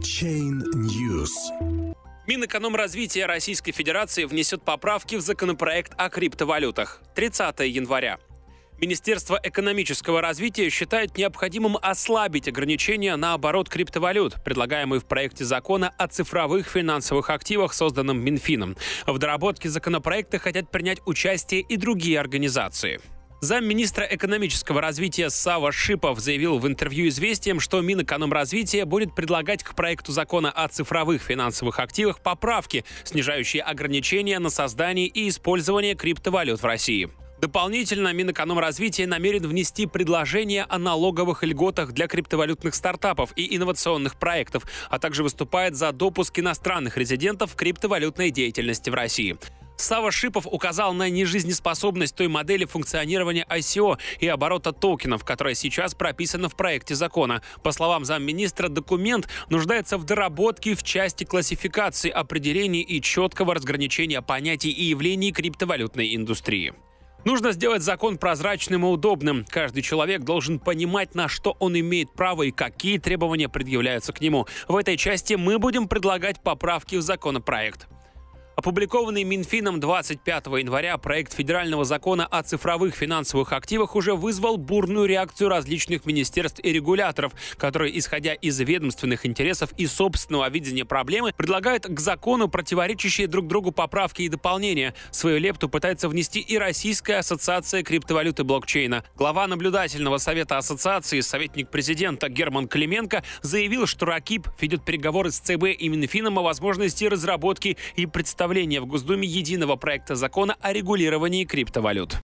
Chain News. Минэкономразвития Российской Федерации внесет поправки в законопроект о криптовалютах. 30 января. Министерство экономического развития считает необходимым ослабить ограничения на оборот криптовалют, предлагаемые в проекте закона о цифровых финансовых активах, созданном Минфином. В доработке законопроекта хотят принять участие и другие организации. Замминистра экономического развития Сава Шипов заявил в интервью «Известиям», что Минэкономразвития будет предлагать к проекту закона о цифровых финансовых активах поправки, снижающие ограничения на создание и использование криптовалют в России. Дополнительно Минэкономразвития намерен внести предложение о налоговых льготах для криптовалютных стартапов и инновационных проектов, а также выступает за допуск иностранных резидентов криптовалютной деятельности в России. Сава Шипов указал на нежизнеспособность той модели функционирования ICO и оборота токенов, которая сейчас прописана в проекте закона. По словам замминистра, документ нуждается в доработке в части классификации, определений и четкого разграничения понятий и явлений криптовалютной индустрии. Нужно сделать закон прозрачным и удобным. Каждый человек должен понимать, на что он имеет право и какие требования предъявляются к нему. В этой части мы будем предлагать поправки в законопроект. Опубликованный Минфином 25 января проект федерального закона о цифровых финансовых активах уже вызвал бурную реакцию различных министерств и регуляторов, которые, исходя из ведомственных интересов и собственного видения проблемы, предлагают к закону противоречащие друг другу поправки и дополнения. Свою лепту пытается внести и Российская ассоциация криптовалюты блокчейна. Глава наблюдательного совета ассоциации, советник президента Герман Клименко заявил, что РАКИП ведет переговоры с ЦБ и Минфином о возможности разработки и представления представления в Госдуме единого проекта закона о регулировании криптовалют.